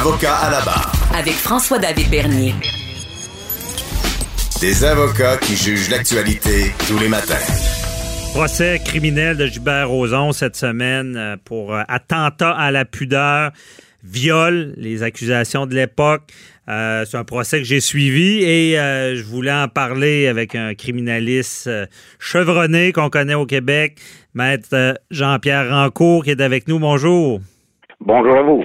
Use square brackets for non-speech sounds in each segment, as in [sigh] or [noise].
Avocat à la barre. Avec François-David Bernier. Des avocats qui jugent l'actualité tous les matins. Procès criminel de Gilbert Rozon cette semaine euh, pour euh, attentat à la pudeur, viol, les accusations de l'époque. Euh, c'est un procès que j'ai suivi et je voulais en parler avec un criminaliste chevronné qu'on connaît au Québec, maître Jean-Pierre Rancourt qui est avec nous. Bonjour. Bonjour à vous.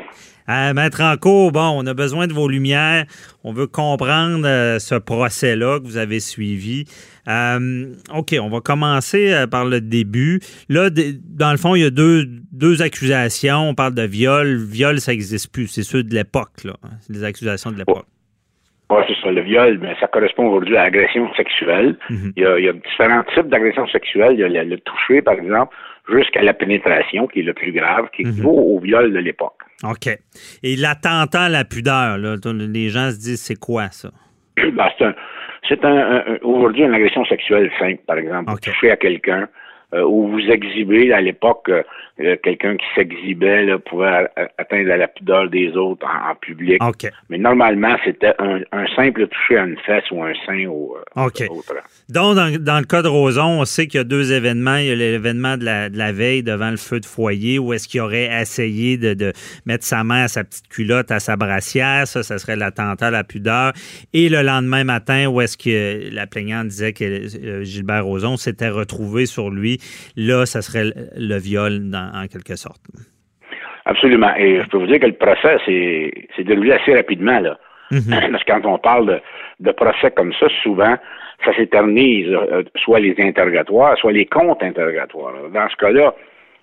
Euh, Maître Rancourt, bon, on a besoin de vos lumières. On veut comprendre euh, ce procès-là que vous avez suivi. Euh, OK, on va commencer par le début. Là, dans le fond, il y a deux, deux accusations. On parle de viol. Viol, ça n'existe plus. C'est ceux de l'époque, là. C'est les accusations de l'époque. Oui, c'est ça. Le viol, mais ça correspond aujourd'hui à l'agression sexuelle. Mhm. il, y a, différents types d'agressions sexuelles. Il y a le, toucher, par exemple, jusqu'à la pénétration, qui est le plus grave, qui équivaut mhm. au viol de l'époque. OK. Et l'attentat à la pudeur, là, les gens se disent, c'est quoi ça? Ben, c'est un, aujourd'hui une agression sexuelle simple, par exemple. Toucher à quelqu'un, où vous exhibez à l'époque euh, quelqu'un qui s'exhibait pouvait atteindre la pudeur des autres en, public. Mais normalement, c'était un, simple toucher à une fesse ou un sein ou euh, autre. Donc, dans, le cas de Roson, on sait qu'il y a deux événements. Il y a l'événement de la, veille devant le feu de foyer où est-ce qu'il aurait essayé de, mettre sa main à sa petite culotte, à sa brassière. Ça, ça serait l'attentat à la pudeur. Et le lendemain matin, où est-ce que la plaignante disait que Gilbert Roson s'était retrouvé sur lui là, ça serait le viol en quelque sorte. Absolument. Et je peux vous dire que le procès s'est déroulé assez rapidement. Là. Mhm. [clears throat] Parce que quand on parle de, procès comme ça, souvent, ça s'éternise, euh, soit les interrogatoires, soit les comptes interrogatoires. Dans ce cas-là,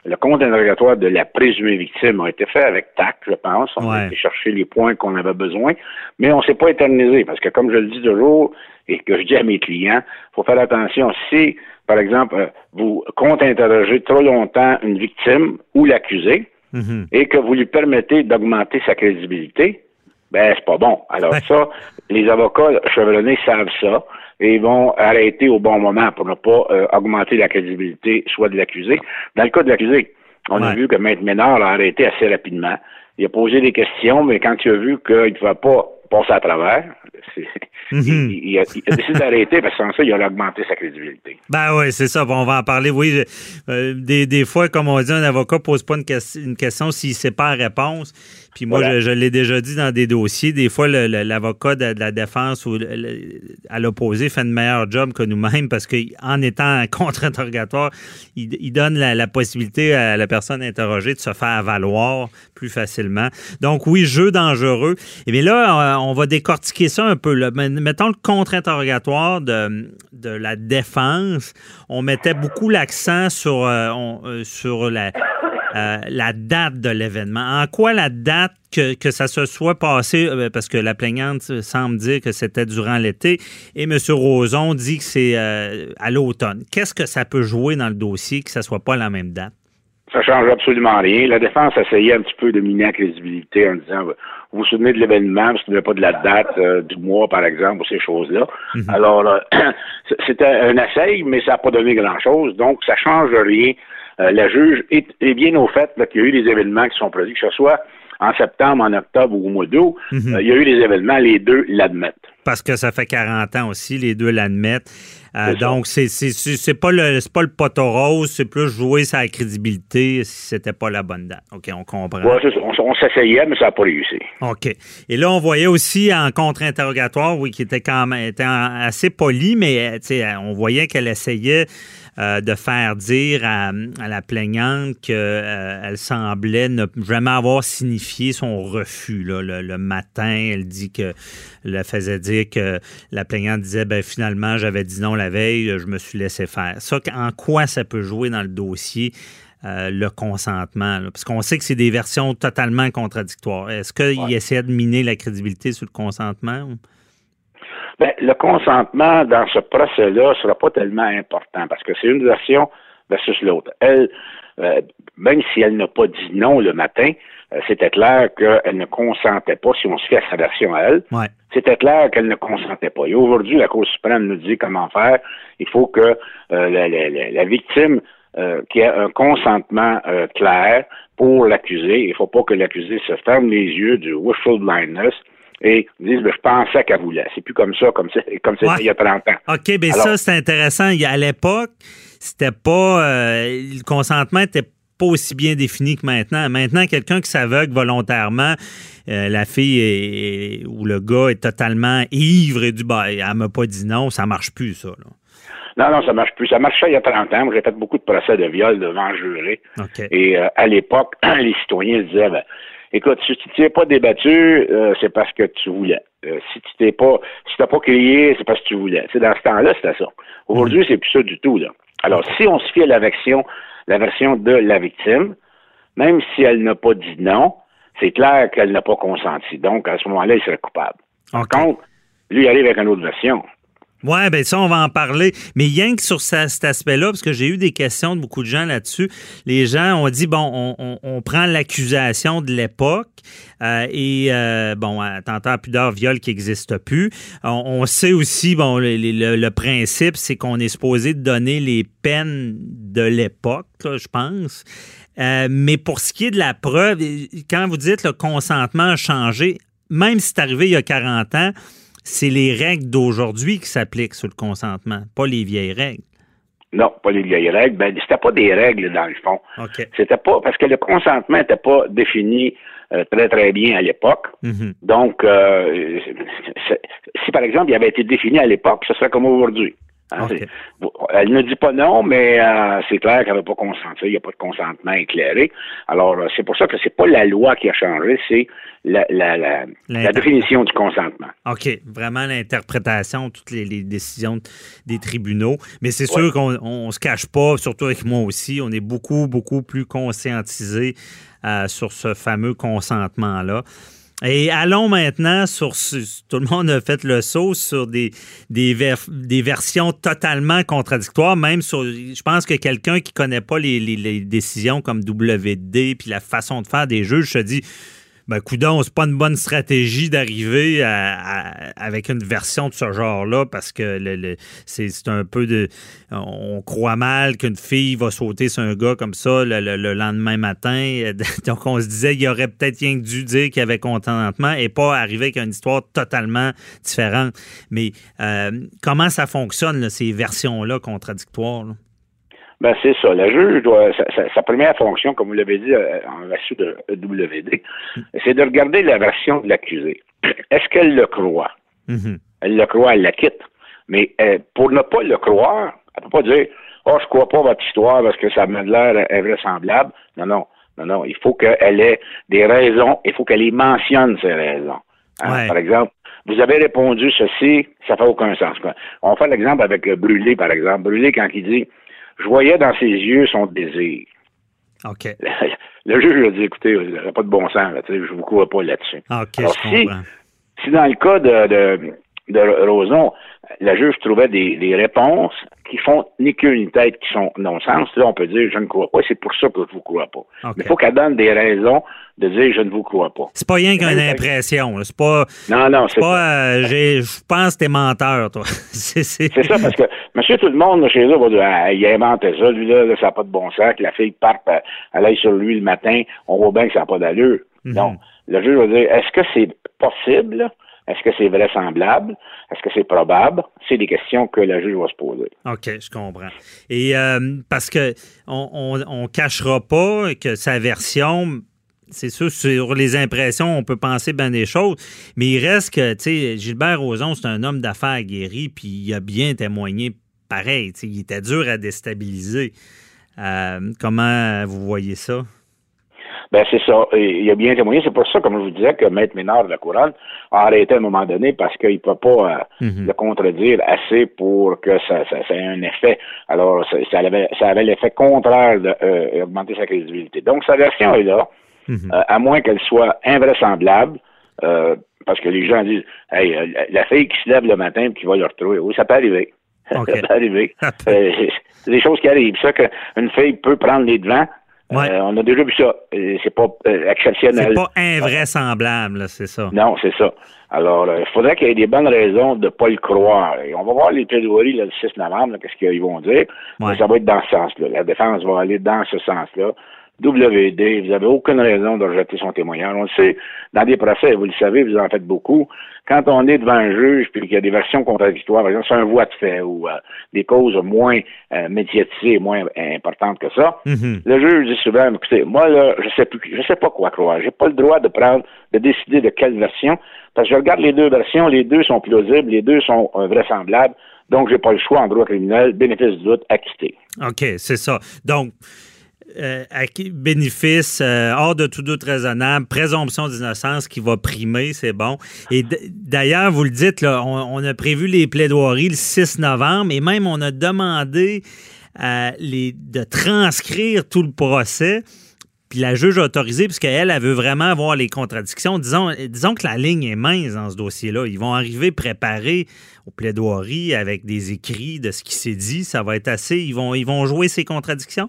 le compte interrogatoire de la présumée victime a été fait avec tact, je pense. On a été chercher les points qu'on avait besoin, mais on ne s'est pas éternisé parce que, comme je le dis toujours et que je dis à mes clients, il faut faire attention. Si, par exemple, euh, vous comptez interroger trop longtemps une victime ou l'accusé mhm. et que vous lui permettez d'augmenter sa crédibilité, ben c'est pas bon. Alors ça, les avocats chevronnés savent ça et vont arrêter au bon moment pour ne pas euh, augmenter la crédibilité soit de l'accusé. Dans le cas de l'accusé, on a vu que Maître Ménard l'a arrêté assez rapidement. Il a posé des questions, mais quand il a vu qu'il ne va pas passer à travers, Mhm. il, a, décidé d'arrêter parce que sans ça, il a augmenté sa crédibilité. Ben oui, c'est ça. On va en parler. Oui, euh, des, fois, comme on dit, un avocat ne pose pas une, une question s'il ne sait pas la réponse. Puis moi, je, l'ai déjà dit dans des dossiers, des fois, l'avocat de, la défense ou à l'opposé fait un meilleur job que nous-mêmes parce qu'en étant [laughs] contre-interrogatoire, il, donne la, possibilité à la personne interrogée de se faire valoir plus facilement. Donc oui, jeu dangereux. Et eh bien là, on va décortiquer ça un peu. Mettons le contre-interrogatoire de, de la défense. On mettait beaucoup l'accent sur, euh, euh, euh, la date de l'événement. En quoi la date que, ça se soit passé, euh, parce que la plaignante semble dire que c'était durant l'été, et M. Roson dit que c'est à l'automne. Qu'est-ce que ça peut jouer dans le dossier que ça ne soit pas la même date? Ça change absolument rien. La défense essayait un petit peu de miner la crédibilité en disant vous vous souvenez de l'événement, vous ne souvenez pas de la date du mois, par exemple, ou ces choses-là. Mhm. Alors, [clears throat] c'était un essai, mais ça n'a pas donné grand-chose. Donc, ça ne change rien euh, la juge est, bien au fait qu'il y a eu des événements qui sont produits, que ce soit en septembre, en octobre ou au mois d'août, mhm. euh, il y a eu des événements, les deux l'admettent. Parce que ça fait 40 ans aussi, les deux l'admettent. Euh, donc, c'est c'est pas le pas le poteau rose, c'est plus jouer sa crédibilité si c'était pas la bonne date. OK, on comprend. on, s'essayait, mais ça n'a pas réussi. OK. Et là, on voyait aussi en contre-interrogatoire, oui, qui était quand même était assez poli, mais on voyait qu'elle essayait euh, de faire dire à, la plaignante qu'elle euh, semblait ne jamais avoir signifié son refus. le, matin, elle dit que elle faisait dire que la plaignante disait ben finalement j'avais dit non la veille, je me suis laissé faire. Ça, en quoi ça peut jouer dans le dossier? euh, le consentement? Parce qu'on sait que c'est des versions totalement contradictoires. Est-ce qu'il essaie de miner la crédibilité sur le consentement? Bien, le consentement dans ce procès-là ne sera pas tellement important parce que c'est une version versus l'autre. Elle, euh, même si elle n'a pas dit non le matin, euh, c'était clair qu'elle ne consentait pas, si on se fait à sa version à elle, c'était clair qu'elle ne consentait pas. Et aujourd'hui, la Cour suprême nous dit comment faire. Il faut que euh, la, victime qui ait un consentement clair pour l'accusé. Il ne faut pas que l'accusé se ferme les yeux du wishful blindness et dise ben, je pensais qu'elle voulait. C'est plus comme ça, comme c'était comme il y a 30 ans. OK, bien ça, c'est intéressant. À l'époque, c'était pas le consentement était pas aussi bien défini que maintenant. Maintenant, quelqu'un qui s'aveugle volontairement, euh, la fille ou le gars est totalement ivre et du bah, elle m'a pas dit non, ça marche plus, ça. Non, non, ça marche plus. Ça marchait il y a 30 ans. J'ai fait beaucoup de procès de viol devant juré. Et euh, à l'époque, [clears throat] les citoyens disaient ben, écoute, si tu t'es pas débattu, euh, c'est parce que tu voulais. si tu t'es pas si t'as pas crié, c'est parce que tu voulais. dans ce temps-là, c'était ça. Aujourd'hui, mm. c'est plus ça du tout. Là. Alors, si on se fie à la version la version de la victime, même si elle n'a pas dit non, c'est clair qu'elle n'a pas consenti. Donc, à ce moment-là, il serait coupable. Par contre, lui, il arrive avec une autre version. Oui, bien ça, on va en parler. Mais rien que sur cet aspect-là, parce que j'ai eu des questions de beaucoup de gens là-dessus, les gens ont dit, bon, on, prend l'accusation de l'époque euh, et, euh, bon, attentat à pudeur, viol qui n'existe plus. On, sait aussi, bon, le, principe, c'est qu'on est supposé donner les peines de l'époque, je pense. Euh, mais pour ce qui est de la preuve, quand vous dites le consentement a changé, même si c'est arrivé il y a 40 ans, c'est les règles d'aujourd'hui qui s'appliquent sur le consentement, pas les vieilles règles. Non, pas les vieilles règles. Ben, c'était pas des règles dans le fond. C'était pas parce que le consentement n'était pas défini euh, très très bien à l'époque. Mm-hmm. Donc, euh, si par exemple il avait été défini à l'époque, ce serait comme aujourd'hui. Hein, elle ne dit pas non, mais euh, c'est clair qu'elle n'a pas consenti. Il n'y a pas de consentement éclairé. Alors, euh, c'est pour ça que c'est pas la loi qui a changé, c'est la, définition du consentement. OK. Vraiment l'interprétation, toutes les, décisions des tribunaux. Mais c'est sûr qu'on ne se cache pas, surtout avec moi aussi, on est beaucoup, beaucoup plus conscientisé euh, sur ce fameux consentement-là. Et allons maintenant sur, tout le monde a fait le saut sur des, des, versions totalement contradictoires, même sur, je pense que quelqu'un qui connaît pas les, les, décisions comme WD puis la façon de faire des juges se dit, ben, coudon, c'est pas une bonne stratégie d'arriver avec une version de ce genre-là parce que c'est un peu de. On croit mal qu'une fille va sauter sur un gars comme ça le, lendemain matin. [laughs] Donc, on se disait qu'il aurait peut-être rien dû dire qu'il y avait contentement et pas arriver avec une histoire totalement différente. Mais euh, comment ça fonctionne, ces versions-là contradictoires? Ben, c'est ça. Le juge doit, sa, première fonction, comme vous l'avez dit euh, en version de WD, c'est de regarder la version de l'accusé. Est-ce qu'elle le croit? Mm-hmm. Elle le croit, elle la quitte. Mais euh, pour ne pas le croire, elle ne peut pas dire Oh, je crois pas votre histoire parce que ça m'a l'air invraisemblable. Non, non. Non, non. Il faut qu'elle ait des raisons, il faut qu'elle y mentionne ces raisons. Hein? Par exemple, vous avez répondu ceci, ça fait aucun sens. On va faire l'exemple avec Brûlé, par exemple. Brûlé, quand il dit je voyais dans ses yeux son désir. OK. [laughs] Le, juge lui a dit, écoutez, il n'y a pas de bon sens, là, je ne vous crois pas là-dessus. OK, je si, dans le cas de, de Roson, la juge trouvait des, réponses qui font ni queue ni tête, qui sont non-sens. Là, on peut dire je ne crois pas, c'est pour ça que je ne vous crois pas. Mais il faut qu'elle donne des raisons de dire je ne vous crois pas. C'est pas rien qu'une impression. C'est pas. Non, non, c'est pas. Euh, je pense que t'es menteur, toi. [laughs] c'est ça, parce que monsieur tout le monde chez eux va dire ah, il a inventé ça, lui là, ça n'a pas de bon sens, que la fille parte, euh, elle aille sur lui le matin, on voit bien que ça n'a pas d'allure. Mhm. Non. Le juge va dire est-ce que c'est possible? Est-ce que c'est vraisemblable? Est-ce que c'est probable? C'est des questions que la juge va se poser. OK, je comprends. Et euh, parce que on, on, cachera pas que sa version, c'est sûr, sur les impressions, on peut penser bien des choses, mais il reste que, tu sais, Gilbert Rozon, c'est un homme d'affaires guéri, puis il a bien témoigné pareil. Il était dur à déstabiliser. Euh, comment vous voyez ça? Ben c'est ça. il a bien témoigné. C'est pour ça, comme je vous disais, que Maître Ménard de la Couronne a arrêté à un moment donné parce qu'il ne peut pas euh, mhm. le contredire assez pour que ça, ça, ait un effet. Alors, ça, avait, ça avait l'effet contraire d'augmenter sa crédibilité. Donc, sa version est là, mhm. à moins qu'elle soit invraisemblable. parce que les gens disent Hey, la fille qui se lève le matin et qui va le retrouver. Oui, ça peut arriver. [laughs] Ça peut arriver. [laughs] c'est des choses qui arrivent. Ça qu'une fille peut prendre les devants, euh, on a déjà vu ça. C'est pas euh, exceptionnel. C'est pas invraisemblable, c'est ça. Non, c'est ça. Alors, euh, il faudrait qu'il y ait des bonnes raisons de ne pas le croire. Et on va voir les plaidoiries le 6 novembre, qu'est-ce qu'ils vont dire. ça va être dans ce sens-là. La défense va aller dans ce sens-là. WD, vous n'avez aucune raison de rejeter son témoignage. On le sait, dans des procès, vous le savez, vous en faites beaucoup. Quand on est devant un juge puis qu'il y a des versions contradictoires, par exemple, c'est un voie de fait ou euh, des causes moins euh, médiatisées, moins importantes que ça, mm-hmm. le juge dit souvent, écoutez, moi là, je sais plus, je sais pas quoi croire. J'ai pas le droit de prendre, de décider de quelle version, parce que je regarde les deux versions, les deux sont plausibles, les deux sont euh, vraisemblables, donc j'ai pas le choix en droit criminel, bénéfice du doute, acquitté. OK, c'est ça. Donc, euh, bénéfice euh, hors de tout doute raisonnable, présomption d'innocence qui va primer, c'est bon. Et d'ailleurs, vous le dites, on, a prévu les plaidoiries le 6 novembre et même on a demandé les, de transcrire tout le procès. Puis la juge a autorisé, puisqu'elle, elle veut vraiment voir les contradictions. Disons, disons que la ligne est mince dans ce dossier-là. Ils vont arriver préparés aux plaidoiries avec des écrits de ce qui s'est dit. Ça va être assez. Ils vont, ils vont jouer ces contradictions?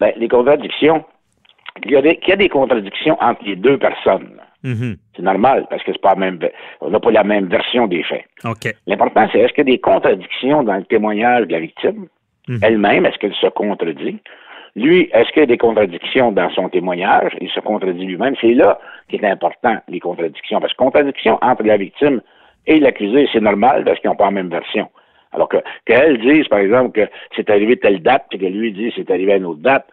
Ben, les contradictions, il y, a des, y a des contradictions entre les deux personnes. Mm-hmm. C'est normal, parce que c'est pas même, on n'a pas la même version des faits. L'important, c'est est-ce qu'il y a des contradictions dans le témoignage de la victime mm-hmm. elle-même, est-ce qu'elle se contredit? Lui, est-ce qu'il y a des contradictions dans son témoignage? Il se contredit lui-même. C'est là qu'il est important, les contradictions. Parce que contradiction entre la victime et l'accusé, c'est normal parce qu'ils n'ont pas la même version. Alors que qu'elle dise, par exemple, que c'est arrivé telle date, puis que lui dise c'est arrivé à une autre date,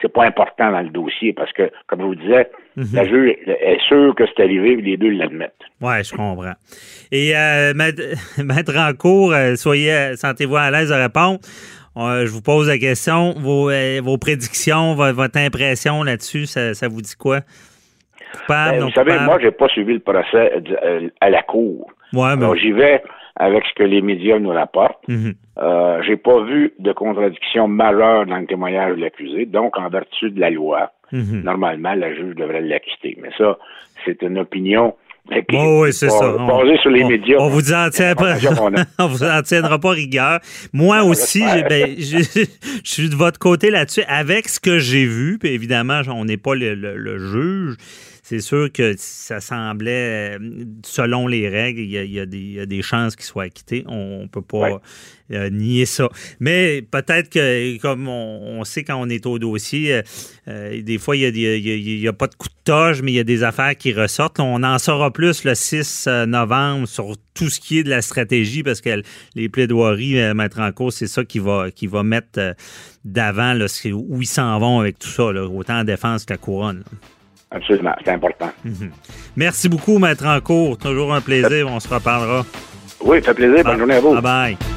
c'est pas important dans le dossier parce que, comme je vous disais, mhm. la juge est sûre que c'est arrivé, les deux l'admettent. Oui, je comprends. Et euh, maître, [laughs] en cours, euh, soyez, sentez-vous à l'aise de répondre. Euh, je vous pose la question, vos, vos prédictions, votre, impression là-dessus, ça, vous dit quoi? Ben, vous savez, moi, j'ai pas suivi le procès à la cour. Ouais, mais... j'y vais avec ce que les médias nous rapportent. Mhm. euh, j'ai pas vu de contradiction majeure dans le témoignage de l'accusé. Donc, en vertu de la loi, mhm. normalement, la juge devrait l'acquitter. Mais ça, c'est une opinion oui, c'est ça. On, sur les médias. On vous en [laughs] on vous en tiendra pas rigueur. Moi aussi, ben, [laughs] je, suis de votre côté là-dessus avec ce que j'ai vu. Puis évidemment, on n'est pas le juge c'est sûr que ça semblait, euh, selon les règles, il y a, des, chances qu'il soit acquitté. On ne peut pas euh, nier ça. Mais peut-être que, comme on, sait quand on est au dossier, euh, des fois, il n'y a, pas de coup de toge, mais il y a des affaires qui ressortent. On en saura plus le 6 novembre sur tout ce qui est de la stratégie, parce que les plaidoiries, mettre en cause, c'est ça qui va, qui va mettre d'avant où ils s'en vont avec tout ça, autant en défense que la couronne. Absolument, c'est important. Mhm. Merci beaucoup, Maître Encourt. Toujours un plaisir. On se reparlera. Oui, ça fait plaisir. Bonne journée à vous. Bye bye.